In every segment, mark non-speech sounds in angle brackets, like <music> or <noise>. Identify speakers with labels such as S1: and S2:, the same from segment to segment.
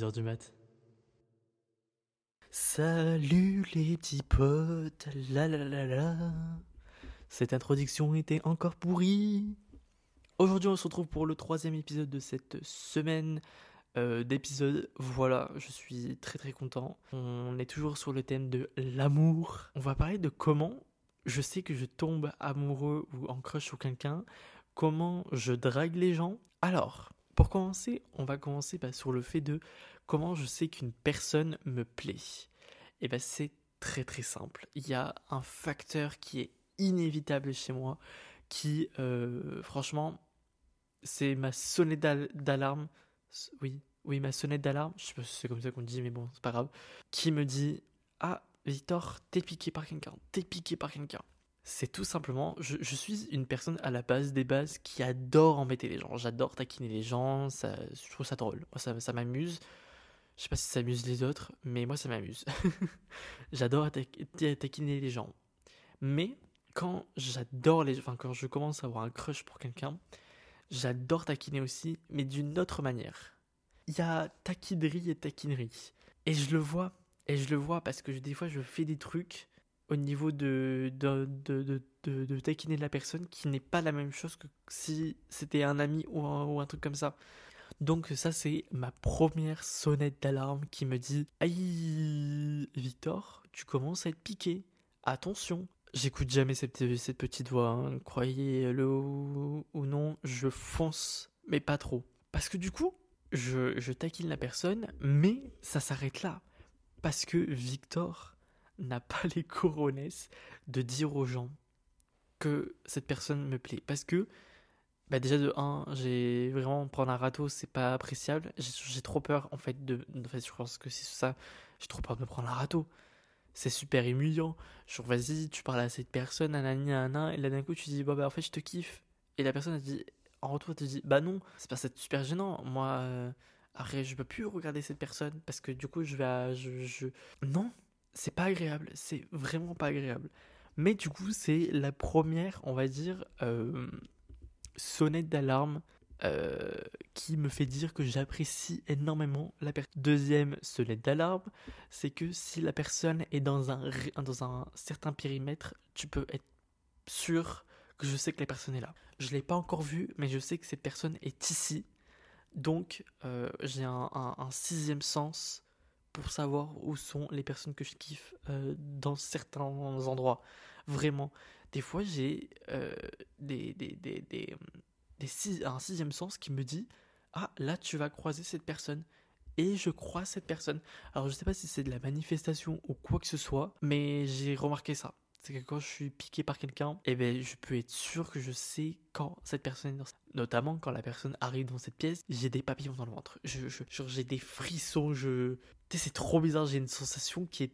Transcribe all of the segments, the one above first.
S1: 6h du mat. Salut les petits potes, la la la la. Cette introduction était encore pourrie. Aujourd'hui, on se retrouve pour le troisième épisode de cette semaine euh, d'épisodes. Voilà, je suis très très content. On est toujours sur le thème de l'amour. On va parler de comment je sais que je tombe amoureux ou en crush sur quelqu'un, comment je drague les gens. Alors, pour commencer, on va commencer bah, sur le fait de comment je sais qu'une personne me plaît. Et ben c'est très très simple. Il y a un facteur qui est inévitable chez moi, qui euh, franchement c'est ma sonnette d'alarme. Oui, oui, ma sonnette d'alarme. Je sais pas si c'est comme ça qu'on dit, mais bon, c'est pas grave. Qui me dit Ah, Victor, t'es piqué par quelqu'un, t'es piqué par quelqu'un. C'est tout simplement, je, suis une personne à la base des bases qui adore embêter les gens. J'adore taquiner les gens, ça, je trouve ça drôle. Moi, ça, m'amuse. Je sais pas si ça amuse les autres, mais moi, ça m'amuse. <laughs> j'adore taquiner les gens. Mais quand j'adore les, enfin, quand je commence à avoir un crush pour quelqu'un, j'adore taquiner aussi, mais d'une autre manière. Il y a taquinerie et taquinerie. Et je le vois, et je le vois parce que des fois, je fais des trucs au niveau de, de, de, de, de taquiner la personne qui n'est pas la même chose que si c'était un ami ou un, truc comme ça. Donc ça c'est ma première sonnette d'alarme qui me dit Aïe Victor, tu commences à être piqué. Attention. J'écoute jamais cette, cette petite voix, hein. croyez-le ou, non, je fonce, mais pas trop. Parce que du coup, je, je taquine la personne, mais ça s'arrête là. Parce que Victor, n'a pas les coronesses de dire aux gens que cette personne me plaît. Parce que, bah déjà de 1, j'ai vraiment prendre un râteau, c'est pas appréciable. J'ai trop peur, en fait, de. En fait, je pense que c'est ça. J'ai trop peur de me prendre un râteau. C'est super humiliant. Genre, vas-y, tu parles à cette personne, nanani, nanana, et là d'un coup, tu dis, bah, en fait, je te kiffe. Et la personne, elle dit, en retour, elle te dit, bah non, c'est pas super gênant. Moi, euh, après, je peux plus regarder cette personne parce que du coup, je vais. je, je... Non, c'est pas agréable, c'est vraiment pas agréable. Mais du coup, c'est la première, on va dire, euh, sonnette d'alarme euh, qui me fait dire que j'apprécie énormément la personne. Deuxième sonnette d'alarme, c'est que si la personne est dans un, dans un certain périmètre, tu peux être sûr que je sais que la personne est là. Je ne l'ai pas encore vue, mais je sais que cette personne est ici. Donc, euh, j'ai un, un, sixième sens pour savoir où sont les personnes que je kiffe euh, dans certains endroits. Vraiment. Des fois, j'ai euh, des, des, des, des, un sixième sens qui me dit Ah, là, tu vas croiser cette personne. Et je crois cette personne. Alors, je sais pas si c'est de la manifestation ou quoi que ce soit, mais j'ai remarqué ça c'est que quand je suis piqué par quelqu'un, eh ben, je peux être sûr que je sais quand cette personne est dans Notamment quand la personne arrive dans cette pièce, j'ai des papillons dans le ventre. Je, j'ai des frissons, je... C'est trop bizarre, j'ai une sensation qui est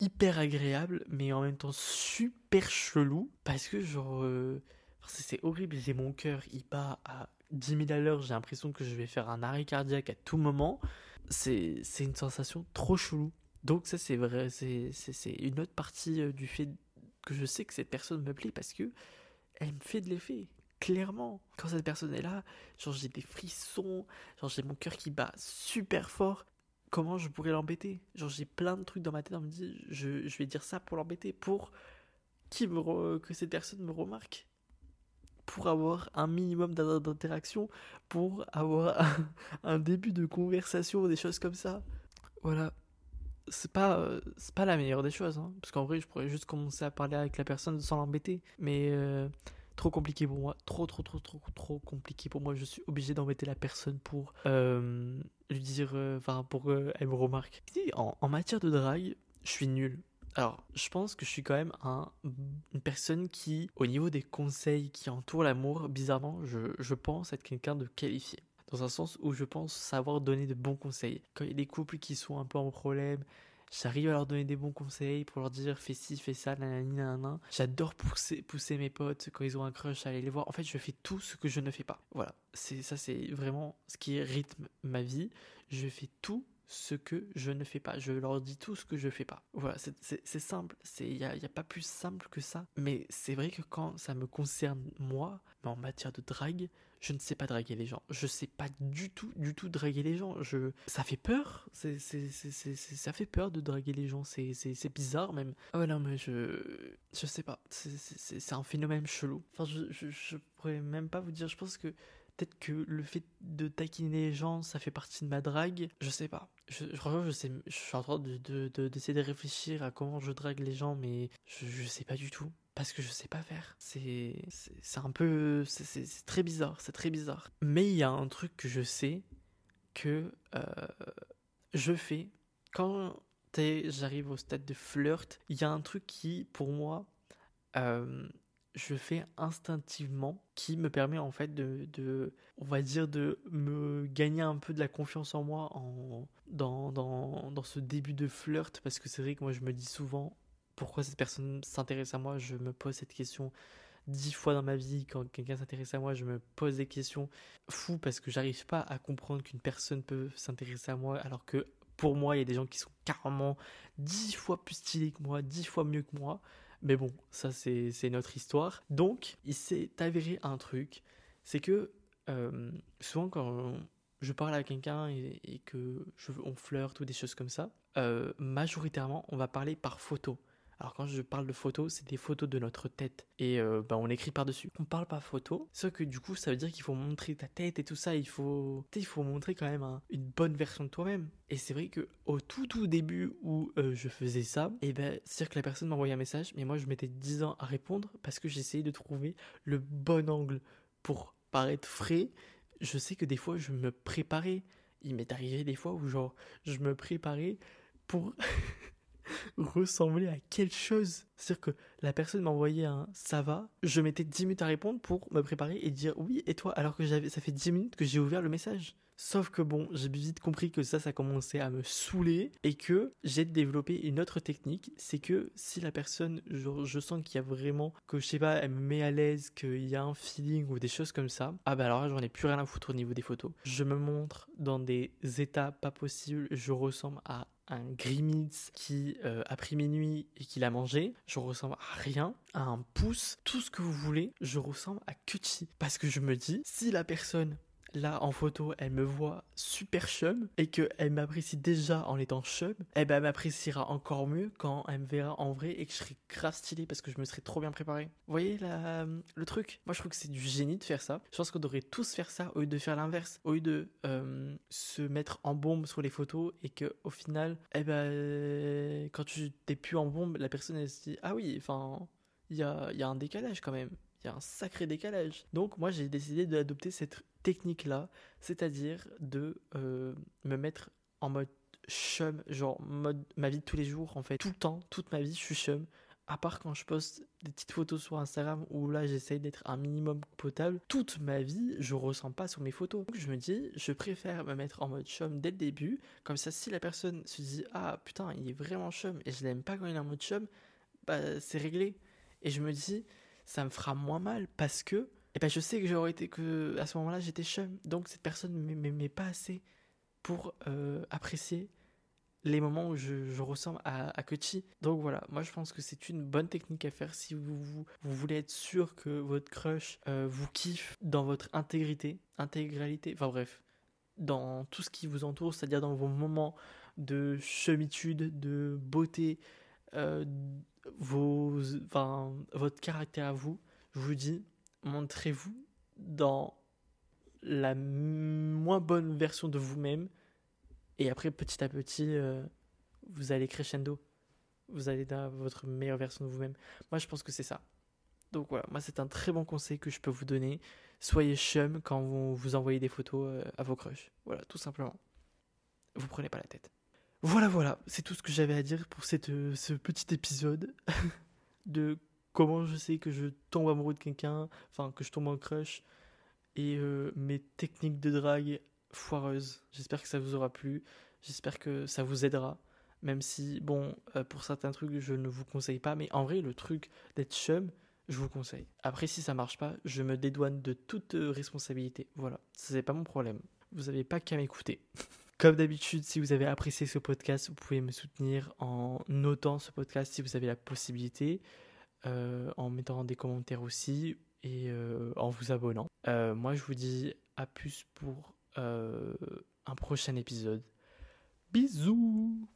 S1: hyper agréable, mais en même temps super chelou, parce que genre... Euh, c'est horrible, j'ai mon cœur, il bat à 10 000 à l'heure, j'ai l'impression que je vais faire un arrêt cardiaque à tout moment. C'est une sensation trop chelou. Donc ça c'est vrai, c'est une autre partie euh, du fait que je sais que cette personne me plaît parce que elle me fait de l'effet. Clairement, quand cette personne est là, genre j'ai des frissons, genre j'ai mon cœur qui bat super fort. Comment je pourrais l'embêter? Genre j'ai plein de trucs dans ma tête, on me dit je, je vais dire ça pour l'embêter, pour qui me que cette personne me remarque, pour avoir un minimum d'interaction, pour avoir <laughs> un début de conversation, des choses comme ça. Voilà, c'est pas euh, c'est pas la meilleure des choses hein, parce qu'en vrai je pourrais juste commencer à parler avec la personne sans l'embêter. Mais euh, trop compliqué pour moi. Trop trop trop trop trop compliqué pour moi. Je suis obligé d'embêter la personne pour euh, lui dire enfin pour qu'elle me remarque. En, en, matière de drague je suis nul. Alors je pense que je suis quand même un, une personne qui au niveau des conseils qui entourent l'amour bizarrement je, je pense être quelqu'un de qualifié dans un sens où je pense savoir donner de bons conseils. Quand il y a des couples qui sont un peu en problème, j'arrive à leur donner des bons conseils pour leur dire fais ci, fais ça, nanani, nanana. J'adore pousser, pousser mes potes quand ils ont un crush à aller les voir. En fait, je fais tout ce que je ne fais pas. Voilà, c'est ça, c'est vraiment ce qui rythme ma vie. Je fais tout ce que je ne fais pas. Je leur dis tout ce que je fais pas. Voilà, c'est simple. Il n'y a, y a pas plus simple que ça. Mais c'est vrai que quand ça me concerne moi, en matière de drague, je ne sais pas draguer les gens. Je sais pas du tout, du tout draguer les gens. Je... Ça fait peur. C'est, ça fait peur de draguer les gens. C'est, bizarre même. Ah ouais, non, mais je. Je sais pas. C'est, un phénomène chelou. Enfin, je, je, je pourrais même pas vous dire. Je pense que que le fait de taquiner les gens, ça fait partie de ma drague. Je sais pas. Je, je, je, sais, je suis en train d'essayer de, de, de, réfléchir à comment je drague les gens, mais je, sais pas du tout. Parce que je sais pas faire. C'est un peu. C'est très bizarre. C'est très bizarre. Mais il y a un truc que je sais que euh, je fais quand j'arrive au stade de flirt. Il y a un truc qui, pour moi, euh, je fais instinctivement qui me permet en fait de, on va dire de me gagner un peu de la confiance en moi dans, dans, dans ce début de flirt. Parce que c'est vrai que moi je me dis souvent pourquoi cette personne s'intéresse à moi? Je me pose cette question dix fois dans ma vie. Quand quelqu'un s'intéresse à moi je me pose des questions fous parce que j'arrive pas à comprendre qu'une personne peut s'intéresser à moi. Alors que pour moi il y a des gens qui sont carrément dix fois plus stylés que moi dix fois mieux que moi mais bon, ça c'est notre histoire. Donc, il s'est avéré un truc, c'est que euh, souvent quand je parle à quelqu'un et, que je, on flirte ou des choses comme ça, euh, majoritairement on va parler par photo. Alors quand je parle de photos, c'est des photos de notre tête et euh, bah, on écrit par-dessus. On parle pas photo, sauf que du coup ça veut dire qu'il faut montrer ta tête et tout ça, il faut, il faut montrer quand même une bonne version de toi-même. Et c'est vrai que au tout tout début où euh, je faisais ça, et eh ben c'est-à-dire que la personne m'envoyait un message, mais moi je mettais 10 ans à répondre parce que j'essayais de trouver le bon angle pour paraître frais. Je sais que des fois je me préparais. Il m'est arrivé des fois où genre je me préparais pour <laughs> <laughs> ressembler à quelque chose. C'est-à-dire que la personne m'envoyait un ça va, je mettais 10 minutes à répondre pour me préparer et dire oui et toi alors que j'avais ça fait 10 minutes que j'ai ouvert le message. Sauf que bon, j'ai vite compris que ça, ça commençait à me saouler et que j'ai développé une autre technique. C'est que si la personne, je sens qu'il y a vraiment, que je sais pas, elle me met à l'aise, qu'il y a un feeling ou des choses comme ça, ah bah alors j'en ai plus rien à foutre au niveau des photos. Je me montre dans des états pas possibles, je ressemble à un Grimitz qui euh, a pris minuit et qui l'a mangé, je ressemble à rien, à un pouce, tout ce que vous voulez, je ressemble à Cutie. Parce que je me dis, si la personne là en photo elle me voit super chum et qu'elle m'apprécie déjà en étant chum, eh ben elle m'appréciera encore mieux quand elle me verra en vrai et que je serai grave stylé parce que je me serai trop bien préparé. Vous voyez la, le truc? Moi je trouve que c'est du génie de faire ça. Je pense qu'on devrait tous faire ça au lieu de faire l'inverse, au lieu de euh, se mettre en bombe sur les photos et que au final, eh ben quand tu t'es plus en bombe, la personne elle se dit ah oui, enfin il y a, y a un décalage quand même il y a un sacré décalage. Donc moi j'ai décidé d'adopter cette technique-là, c'est-à-dire de euh, me mettre en mode chum, genre mode ma vie de tous les jours en fait, tout le temps, toute ma vie je suis chum. À part quand je poste des petites photos sur Instagram où là j'essaye d'être un minimum potable, toute ma vie je ressens pas sur mes photos. Donc je me dis, je préfère me mettre en mode chum dès le début, comme ça si la personne se dit ah putain il est vraiment chum et je l'aime pas quand il est en mode chum, bah c'est réglé. Et je me dis, ça me fera moins mal parce que et ben je sais que j'aurais été que à ce moment-là j'étais chum. Donc cette personne ne m'aimait pas assez pour euh, apprécier les moments où je, ressemble à, à Donc voilà, moi je pense que c'est une bonne technique à faire si vous, vous, voulez être sûr que votre crush euh, vous kiffe dans votre intégrité, intégralité, enfin bref, dans tout ce qui vous entoure, c'est-à-dire dans vos moments de chemitude, de beauté, euh, vos, enfin, votre caractère à vous, je vous dis, montrez-vous dans la moins bonne version de vous-même. Et après, petit à petit, euh, vous allez crescendo. Vous allez dans votre meilleure version de vous-même. Moi, je pense que c'est ça. Donc voilà, moi, c'est un très bon conseil que je peux vous donner. Soyez chum quand vous, vous envoyez des photos euh, à vos crushs. Voilà, tout simplement. Vous prenez pas la tête. Voilà, voilà, c'est tout ce que j'avais à dire pour cette, euh, ce petit épisode <laughs> de comment je sais que je tombe amoureux de quelqu'un, enfin que je tombe en crush, et euh, mes techniques de drague foireuses. J'espère que ça vous aura plu, j'espère que ça vous aidera, même si, bon, euh, pour certains trucs, je ne vous conseille pas, mais en vrai, le truc d'être chum, je vous conseille. Après, si ça marche pas, je me dédouane de toute responsabilité. Voilà, c'est pas mon problème. Vous avez pas qu'à m'écouter. <laughs> Comme d'habitude, si vous avez apprécié ce podcast, vous pouvez me soutenir en notant ce podcast si vous avez la possibilité, euh, en mettant des commentaires aussi et euh, en vous abonnant. Euh, moi, je vous dis à plus pour un prochain épisode. Bisous